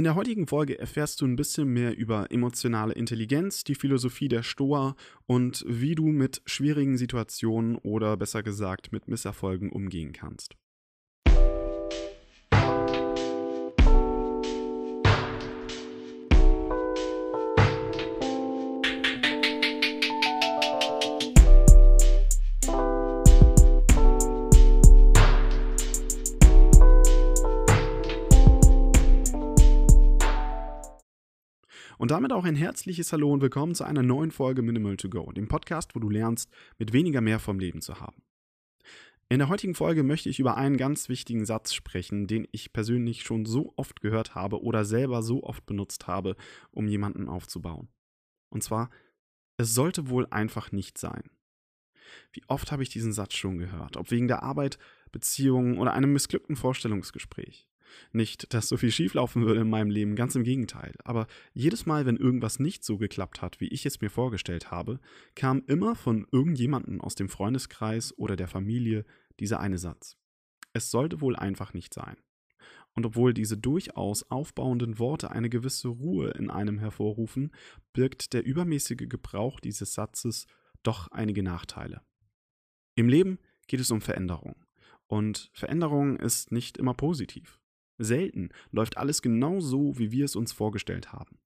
In der heutigen Folge erfährst du ein bisschen mehr über emotionale Intelligenz, die Philosophie der Stoa und wie du mit schwierigen Situationen oder besser gesagt mit Misserfolgen umgehen kannst. Und damit auch ein herzliches Hallo und willkommen zu einer neuen Folge Minimal to Go, dem Podcast, wo du lernst, mit weniger mehr vom Leben zu haben. In der heutigen Folge möchte ich über einen ganz wichtigen Satz sprechen, den ich persönlich schon so oft gehört habe oder selber so oft benutzt habe, um jemanden aufzubauen. Und zwar, es sollte wohl einfach nicht sein. Wie oft habe ich diesen Satz schon gehört, ob wegen der Arbeit, Beziehungen oder einem missglückten Vorstellungsgespräch. Nicht, dass so viel schieflaufen würde in meinem Leben, ganz im Gegenteil. Aber jedes Mal, wenn irgendwas nicht so geklappt hat, wie ich es mir vorgestellt habe, kam immer von irgendjemandem aus dem Freundeskreis oder der Familie dieser eine Satz. Es sollte wohl einfach nicht sein. Und obwohl diese durchaus aufbauenden Worte eine gewisse Ruhe in einem hervorrufen, birgt der übermäßige Gebrauch dieses Satzes doch einige Nachteile. Im Leben geht es um Veränderung. Und Veränderung ist nicht immer positiv. Selten läuft alles genau so, wie wir es uns vorgestellt haben.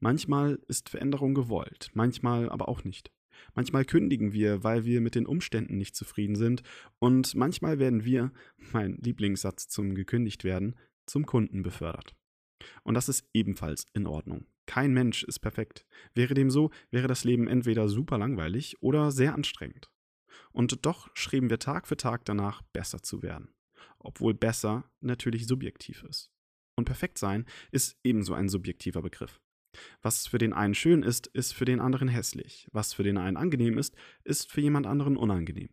Manchmal ist Veränderung gewollt, manchmal aber auch nicht. Manchmal kündigen wir, weil wir mit den Umständen nicht zufrieden sind, und manchmal werden wir, mein Lieblingssatz zum gekündigt werden, zum Kunden befördert. Und das ist ebenfalls in Ordnung. Kein Mensch ist perfekt. Wäre dem so, wäre das Leben entweder super langweilig oder sehr anstrengend. Und doch streben wir Tag für Tag danach, besser zu werden obwohl besser natürlich subjektiv ist. Und perfekt sein ist ebenso ein subjektiver Begriff. Was für den einen schön ist, ist für den anderen hässlich. Was für den einen angenehm ist, ist für jemand anderen unangenehm.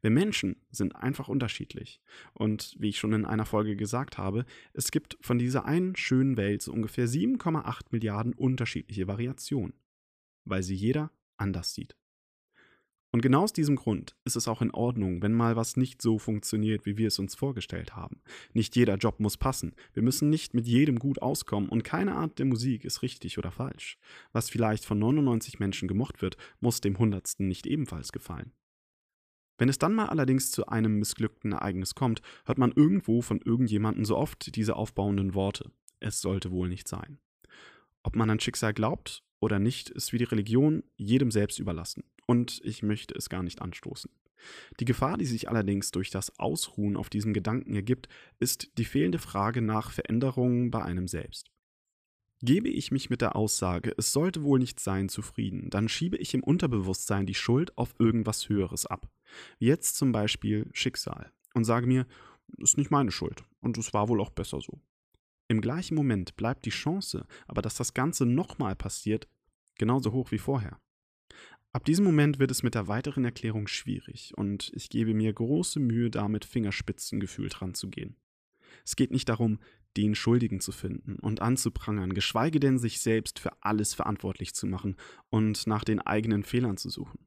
Wir Menschen sind einfach unterschiedlich. Und wie ich schon in einer Folge gesagt habe, es gibt von dieser einen schönen Welt so ungefähr 7,8 Milliarden unterschiedliche Variationen, weil sie jeder anders sieht. Und genau aus diesem Grund ist es auch in Ordnung, wenn mal was nicht so funktioniert, wie wir es uns vorgestellt haben. Nicht jeder Job muss passen. Wir müssen nicht mit jedem gut auskommen und keine Art der Musik ist richtig oder falsch. Was vielleicht von 99 Menschen gemocht wird, muss dem Hundertsten nicht ebenfalls gefallen. Wenn es dann mal allerdings zu einem missglückten Ereignis kommt, hört man irgendwo von irgendjemandem so oft diese aufbauenden Worte. Es sollte wohl nicht sein. Ob man an Schicksal glaubt oder nicht, ist wie die Religion jedem selbst überlassen und ich möchte es gar nicht anstoßen. Die Gefahr, die sich allerdings durch das Ausruhen auf diesem Gedanken ergibt, ist die fehlende Frage nach Veränderungen bei einem selbst. Gebe ich mich mit der Aussage, es sollte wohl nicht sein, zufrieden, dann schiebe ich im Unterbewusstsein die Schuld auf irgendwas Höheres ab. Wie jetzt zum Beispiel Schicksal. Und sage mir, ist nicht meine Schuld und es war wohl auch besser so. Im gleichen Moment bleibt die Chance, aber dass das Ganze nochmal passiert, genauso hoch wie vorher. Ab diesem Moment wird es mit der weiteren Erklärung schwierig und ich gebe mir große Mühe, da mit Fingerspitzengefühl dran zu gehen. Es geht nicht darum, den Schuldigen zu finden und anzuprangern, geschweige denn sich selbst für alles verantwortlich zu machen und nach den eigenen Fehlern zu suchen.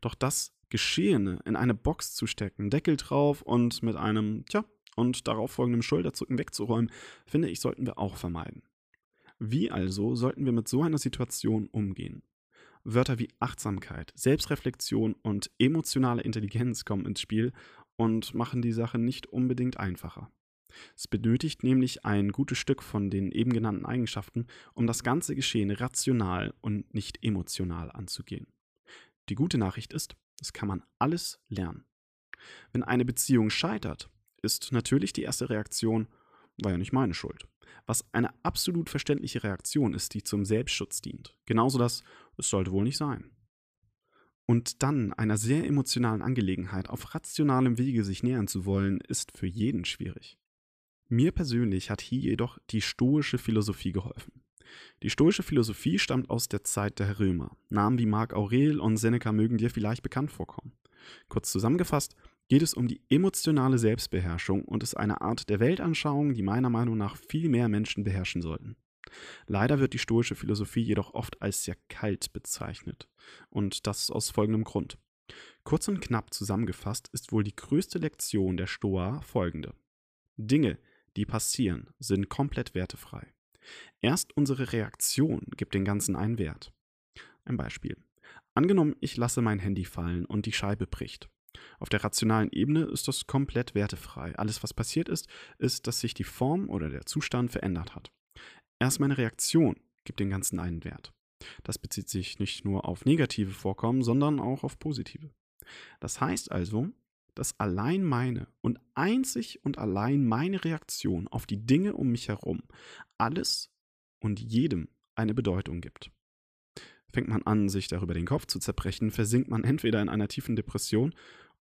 Doch das Geschehene in eine Box zu stecken, Deckel drauf und mit einem, tja, und darauf folgendem Schulterzucken wegzuräumen, finde ich, sollten wir auch vermeiden. Wie also sollten wir mit so einer Situation umgehen? Wörter wie Achtsamkeit, Selbstreflexion und emotionale Intelligenz kommen ins Spiel und machen die Sache nicht unbedingt einfacher. Es benötigt nämlich ein gutes Stück von den eben genannten Eigenschaften, um das ganze Geschehen rational und nicht emotional anzugehen. Die gute Nachricht ist, das kann man alles lernen. Wenn eine Beziehung scheitert, ist natürlich die erste Reaktion, war ja nicht meine Schuld. Was eine absolut verständliche Reaktion ist, die zum Selbstschutz dient. Genauso das es sollte wohl nicht sein. Und dann einer sehr emotionalen Angelegenheit auf rationalem Wege sich nähern zu wollen, ist für jeden schwierig. Mir persönlich hat hier jedoch die stoische Philosophie geholfen. Die stoische Philosophie stammt aus der Zeit der Römer. Namen wie Marc Aurel und Seneca mögen dir vielleicht bekannt vorkommen. Kurz zusammengefasst geht es um die emotionale Selbstbeherrschung und ist eine Art der Weltanschauung, die meiner Meinung nach viel mehr Menschen beherrschen sollten. Leider wird die stoische Philosophie jedoch oft als sehr kalt bezeichnet. Und das aus folgendem Grund. Kurz und knapp zusammengefasst ist wohl die größte Lektion der Stoa folgende. Dinge, die passieren, sind komplett wertefrei. Erst unsere Reaktion gibt den Ganzen einen Wert. Ein Beispiel. Angenommen, ich lasse mein Handy fallen und die Scheibe bricht. Auf der rationalen Ebene ist das komplett wertefrei. Alles, was passiert ist, ist, dass sich die Form oder der Zustand verändert hat. Erst meine Reaktion gibt den Ganzen einen Wert. Das bezieht sich nicht nur auf negative Vorkommen, sondern auch auf positive. Das heißt also, dass allein meine und einzig und allein meine Reaktion auf die Dinge um mich herum alles und jedem eine Bedeutung gibt. Fängt man an, sich darüber den Kopf zu zerbrechen, versinkt man entweder in einer tiefen Depression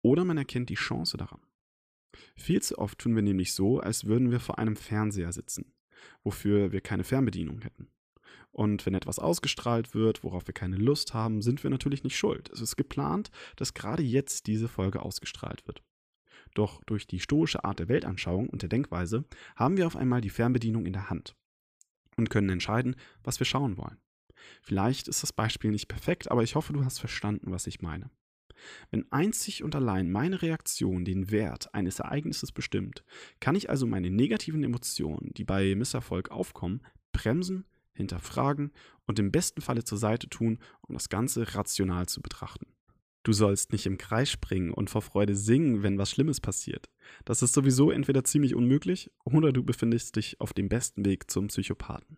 oder man erkennt die Chance daran. Viel zu oft tun wir nämlich so, als würden wir vor einem Fernseher sitzen, wofür wir keine Fernbedienung hätten. Und wenn etwas ausgestrahlt wird, worauf wir keine Lust haben, sind wir natürlich nicht schuld. Es ist geplant, dass gerade jetzt diese Folge ausgestrahlt wird. Doch durch die stoische Art der Weltanschauung und der Denkweise haben wir auf einmal die Fernbedienung in der Hand und können entscheiden, was wir schauen wollen. Vielleicht ist das Beispiel nicht perfekt, aber ich hoffe, du hast verstanden, was ich meine. Wenn einzig und allein meine Reaktion den Wert eines Ereignisses bestimmt, kann ich also meine negativen Emotionen, die bei Misserfolg aufkommen, bremsen, hinterfragen und im besten Falle zur Seite tun, um das Ganze rational zu betrachten. Du sollst nicht im Kreis springen und vor Freude singen, wenn was Schlimmes passiert. Das ist sowieso entweder ziemlich unmöglich oder du befindest dich auf dem besten Weg zum Psychopathen.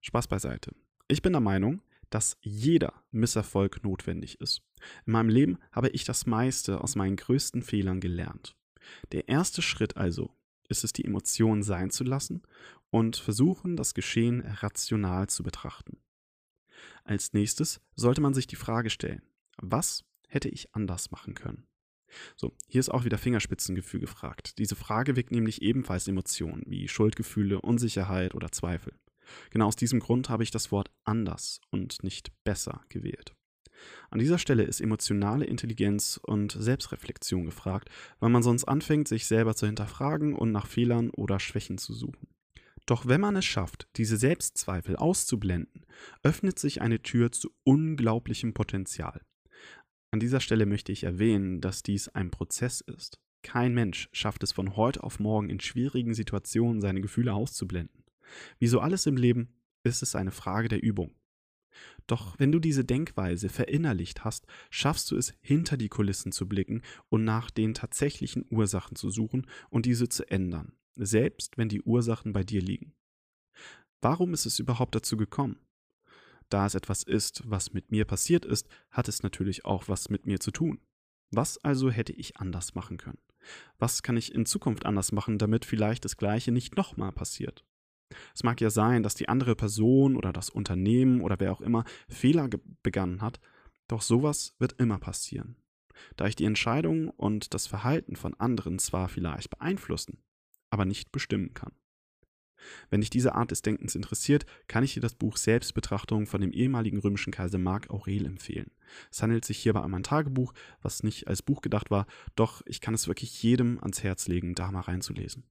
Spaß beiseite. Ich bin der Meinung, dass jeder Misserfolg notwendig ist. In meinem Leben habe ich das meiste aus meinen größten Fehlern gelernt. Der erste Schritt also ist es, die Emotionen sein zu lassen und versuchen, das Geschehen rational zu betrachten. Als nächstes sollte man sich die Frage stellen, was hätte ich anders machen können? So, hier ist auch wieder Fingerspitzengefühl gefragt. Diese Frage weckt nämlich ebenfalls Emotionen wie Schuldgefühle, Unsicherheit oder Zweifel. Genau aus diesem Grund habe ich das Wort anders und nicht besser gewählt. An dieser Stelle ist emotionale Intelligenz und Selbstreflexion gefragt, weil man sonst anfängt, sich selber zu hinterfragen und nach Fehlern oder Schwächen zu suchen. Doch wenn man es schafft, diese Selbstzweifel auszublenden, öffnet sich eine Tür zu unglaublichem Potenzial. An dieser Stelle möchte ich erwähnen, dass dies ein Prozess ist. Kein Mensch schafft es von heute auf morgen in schwierigen Situationen seine Gefühle auszublenden. Wie so alles im Leben ist es eine Frage der Übung. Doch wenn du diese Denkweise verinnerlicht hast, schaffst du es, hinter die Kulissen zu blicken und nach den tatsächlichen Ursachen zu suchen und diese zu ändern, selbst wenn die Ursachen bei dir liegen. Warum ist es überhaupt dazu gekommen? Da es etwas ist, was mit mir passiert ist, hat es natürlich auch was mit mir zu tun. Was also hätte ich anders machen können? Was kann ich in Zukunft anders machen, damit vielleicht das Gleiche nicht nochmal passiert? Es mag ja sein, dass die andere Person oder das Unternehmen oder wer auch immer Fehler begangen hat, doch sowas wird immer passieren. Da ich die Entscheidung und das Verhalten von anderen zwar vielleicht beeinflussen, aber nicht bestimmen kann. Wenn dich diese Art des Denkens interessiert, kann ich dir das Buch Selbstbetrachtung von dem ehemaligen römischen Kaiser Mark Aurel empfehlen. Es handelt sich hierbei um ein Tagebuch, was nicht als Buch gedacht war, doch ich kann es wirklich jedem ans Herz legen, da mal reinzulesen.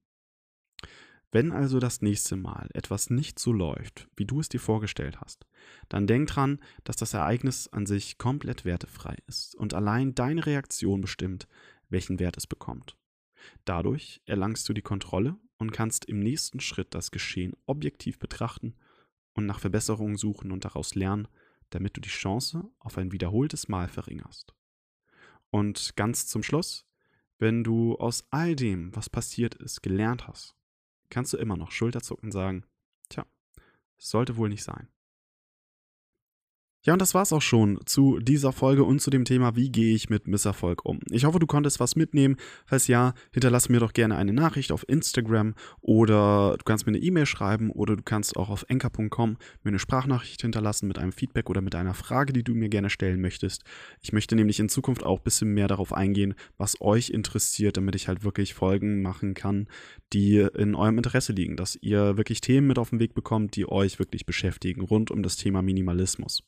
Wenn also das nächste Mal etwas nicht so läuft, wie du es dir vorgestellt hast, dann denk dran, dass das Ereignis an sich komplett wertefrei ist und allein deine Reaktion bestimmt, welchen Wert es bekommt. Dadurch erlangst du die Kontrolle und kannst im nächsten Schritt das Geschehen objektiv betrachten und nach Verbesserungen suchen und daraus lernen, damit du die Chance auf ein wiederholtes Mal verringerst. Und ganz zum Schluss, wenn du aus all dem, was passiert ist, gelernt hast, kannst du immer noch Schulterzucken sagen, tja, sollte wohl nicht sein. Ja, und das war's auch schon zu dieser Folge und zu dem Thema, wie gehe ich mit Misserfolg um. Ich hoffe, du konntest was mitnehmen. Falls ja, hinterlasse mir doch gerne eine Nachricht auf Instagram oder du kannst mir eine E-Mail schreiben oder du kannst auch auf enker.com mir eine Sprachnachricht hinterlassen mit einem Feedback oder mit einer Frage, die du mir gerne stellen möchtest. Ich möchte nämlich in Zukunft auch ein bisschen mehr darauf eingehen, was euch interessiert, damit ich halt wirklich Folgen machen kann, die in eurem Interesse liegen, dass ihr wirklich Themen mit auf den Weg bekommt, die euch wirklich beschäftigen rund um das Thema Minimalismus.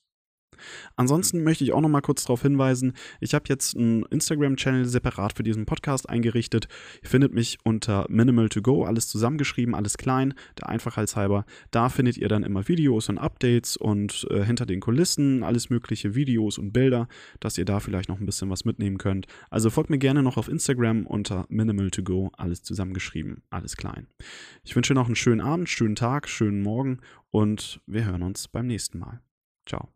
Ansonsten möchte ich auch noch mal kurz darauf hinweisen, ich habe jetzt einen Instagram-Channel separat für diesen Podcast eingerichtet. Ihr findet mich unter Minimal to Go, alles zusammengeschrieben, alles klein, der Einfachheitshalber. Da findet ihr dann immer Videos und Updates und äh, hinter den Kulissen alles mögliche Videos und Bilder, dass ihr da vielleicht noch ein bisschen was mitnehmen könnt. Also folgt mir gerne noch auf Instagram unter Minimal to Go, alles zusammengeschrieben, alles klein. Ich wünsche noch einen schönen Abend, schönen Tag, schönen Morgen und wir hören uns beim nächsten Mal. Ciao.